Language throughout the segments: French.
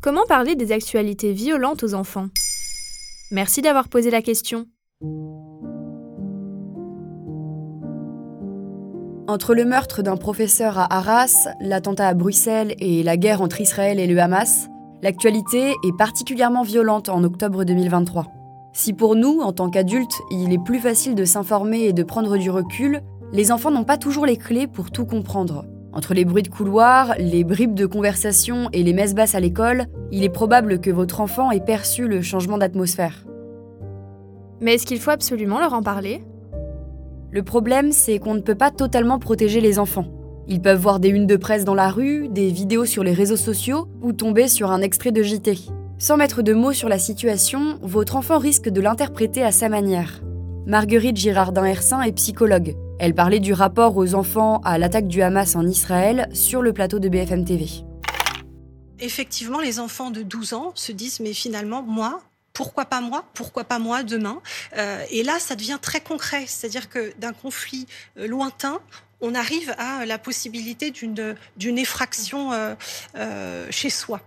Comment parler des actualités violentes aux enfants? Merci d'avoir posé la question. Entre le meurtre d'un professeur à Arras, l'attentat à Bruxelles et la guerre entre Israël et le Hamas, l'actualité est particulièrement violente en octobre 2023. Si pour nous, en tant qu'adultes, il est plus facile de s'informer et de prendre du recul, les enfants n'ont pas toujours les clés pour tout comprendre. Entre les bruits de couloir, les bribes de conversation et les messes basses à l'école, il est probable que votre enfant ait perçu le changement d'atmosphère. Mais est-ce qu'il faut absolument leur en parler? Le problème, c'est qu'on ne peut pas totalement protéger les enfants. Ils peuvent voir des unes de presse dans la rue, des vidéos sur les réseaux sociaux ou tomber sur un extrait de JT. Sans mettre de mots sur la situation, votre enfant risque de l'interpréter à sa manière. Marguerite Girardin-Hersin est psychologue. Elle parlait du rapport aux enfants à l'attaque du Hamas en Israël sur le plateau de BFM TV. Effectivement, les enfants de 12 ans se disent mais finalement, moi, pourquoi pas moi Pourquoi pas moi demain euh, Et là, ça devient très concret. C'est-à-dire que d'un conflit euh, lointain, on arrive à la possibilité d'une effraction euh, chez soi.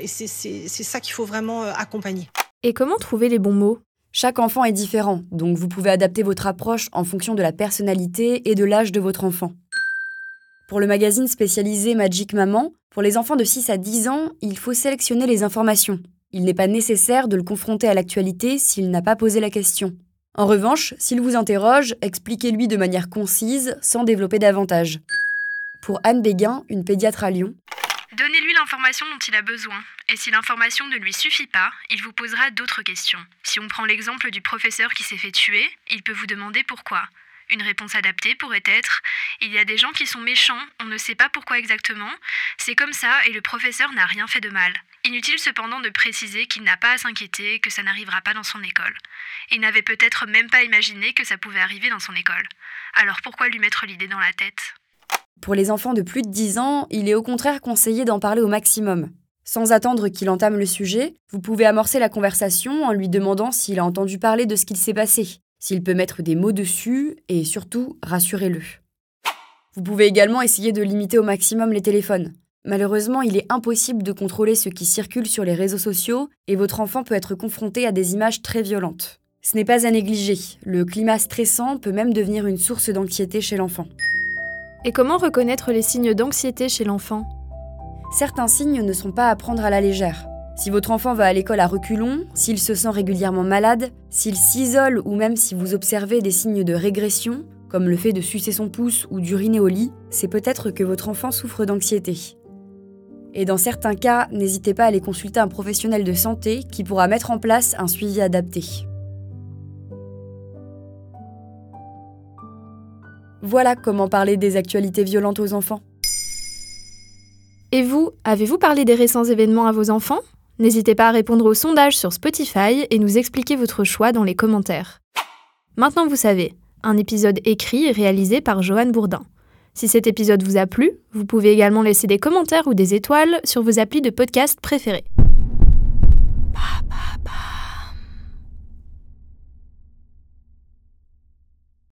et c'est ça qu'il faut vraiment accompagner. Et comment trouver les bons mots? Chaque enfant est différent, donc vous pouvez adapter votre approche en fonction de la personnalité et de l'âge de votre enfant. Pour le magazine spécialisé Magic Maman, pour les enfants de 6 à 10 ans, il faut sélectionner les informations. Il n'est pas nécessaire de le confronter à l'actualité s'il n'a pas posé la question. En revanche, s'il vous interroge, expliquez-lui de manière concise, sans développer davantage. Pour Anne Béguin, une pédiatre à Lyon, Donnez-lui l'information dont il a besoin, et si l'information ne lui suffit pas, il vous posera d'autres questions. Si on prend l'exemple du professeur qui s'est fait tuer, il peut vous demander pourquoi. Une réponse adaptée pourrait être Il y a des gens qui sont méchants, on ne sait pas pourquoi exactement, c'est comme ça et le professeur n'a rien fait de mal. Inutile cependant de préciser qu'il n'a pas à s'inquiéter, que ça n'arrivera pas dans son école. Il n'avait peut-être même pas imaginé que ça pouvait arriver dans son école. Alors pourquoi lui mettre l'idée dans la tête? Pour les enfants de plus de 10 ans, il est au contraire conseillé d'en parler au maximum. Sans attendre qu'il entame le sujet, vous pouvez amorcer la conversation en lui demandant s'il a entendu parler de ce qu'il s'est passé, s'il peut mettre des mots dessus et surtout rassurez-le. Vous pouvez également essayer de limiter au maximum les téléphones. Malheureusement, il est impossible de contrôler ce qui circule sur les réseaux sociaux et votre enfant peut être confronté à des images très violentes. Ce n'est pas à négliger, le climat stressant peut même devenir une source d'anxiété chez l'enfant. Et comment reconnaître les signes d'anxiété chez l'enfant? Certains signes ne sont pas à prendre à la légère. Si votre enfant va à l'école à reculons, s'il se sent régulièrement malade, s'il s'isole ou même si vous observez des signes de régression, comme le fait de sucer son pouce ou d'uriner au lit, c'est peut-être que votre enfant souffre d'anxiété. Et dans certains cas, n'hésitez pas à aller consulter un professionnel de santé qui pourra mettre en place un suivi adapté. Voilà comment parler des actualités violentes aux enfants. Et vous, avez-vous parlé des récents événements à vos enfants? N'hésitez pas à répondre au sondage sur Spotify et nous expliquer votre choix dans les commentaires. Maintenant vous savez, un épisode écrit et réalisé par Johan Bourdin. Si cet épisode vous a plu, vous pouvez également laisser des commentaires ou des étoiles sur vos applis de podcast préférés.